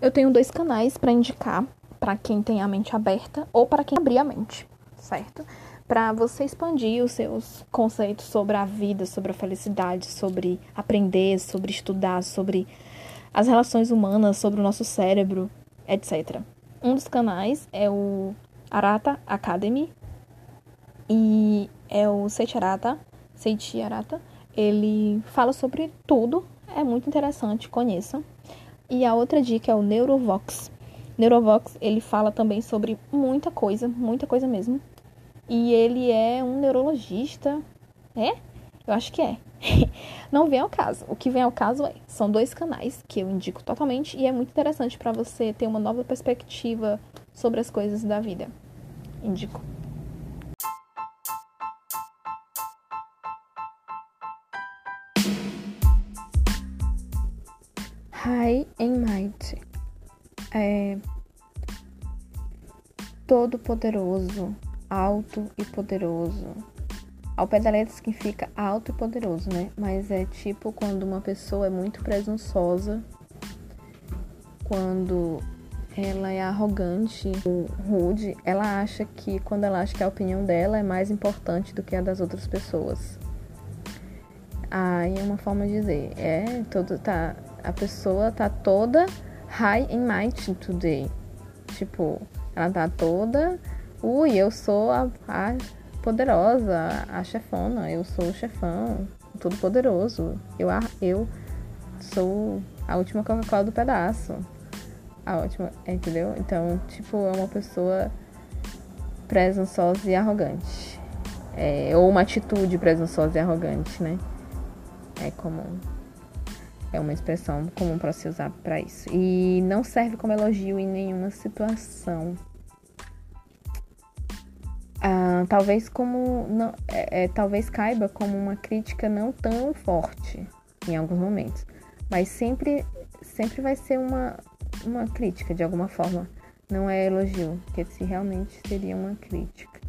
Eu tenho dois canais para indicar para quem tem a mente aberta ou para quem abrir a mente, certo? Para você expandir os seus conceitos sobre a vida, sobre a felicidade, sobre aprender, sobre estudar, sobre as relações humanas, sobre o nosso cérebro, etc. Um dos canais é o Arata Academy e é o Seiichi Arata, Seiichi Arata. Ele fala sobre tudo, é muito interessante, conheçam. E a outra dica é o Neurovox. Neurovox, ele fala também sobre muita coisa, muita coisa mesmo. E ele é um neurologista. É? Eu acho que é. Não vem ao caso. O que vem ao caso é, são dois canais que eu indico totalmente e é muito interessante para você ter uma nova perspectiva sobre as coisas da vida. Indico. High and Might é todo poderoso, alto e poderoso. Ao pé da letra significa alto e poderoso, né? Mas é tipo quando uma pessoa é muito presunçosa, quando ela é arrogante, rude, ela acha que quando ela acha que a opinião dela é mais importante do que a das outras pessoas. Aí é uma forma de dizer, é, todo tá a pessoa tá toda high in might today. Tipo, ela tá toda, ui, eu sou a, a poderosa, a chefona, eu sou o chefão, todo poderoso. Eu, eu sou a última Coca-Cola do pedaço. A última, entendeu? Então, tipo, é uma pessoa presunçosa e arrogante. É, ou uma atitude presunçosa e arrogante, né? É comum. É uma expressão comum para se usar para isso. E não serve como elogio em nenhuma situação. Ah, talvez como não, é, é, talvez caiba como uma crítica não tão forte em alguns momentos, mas sempre sempre vai ser uma uma crítica de alguma forma. Não é elogio, porque se realmente seria uma crítica.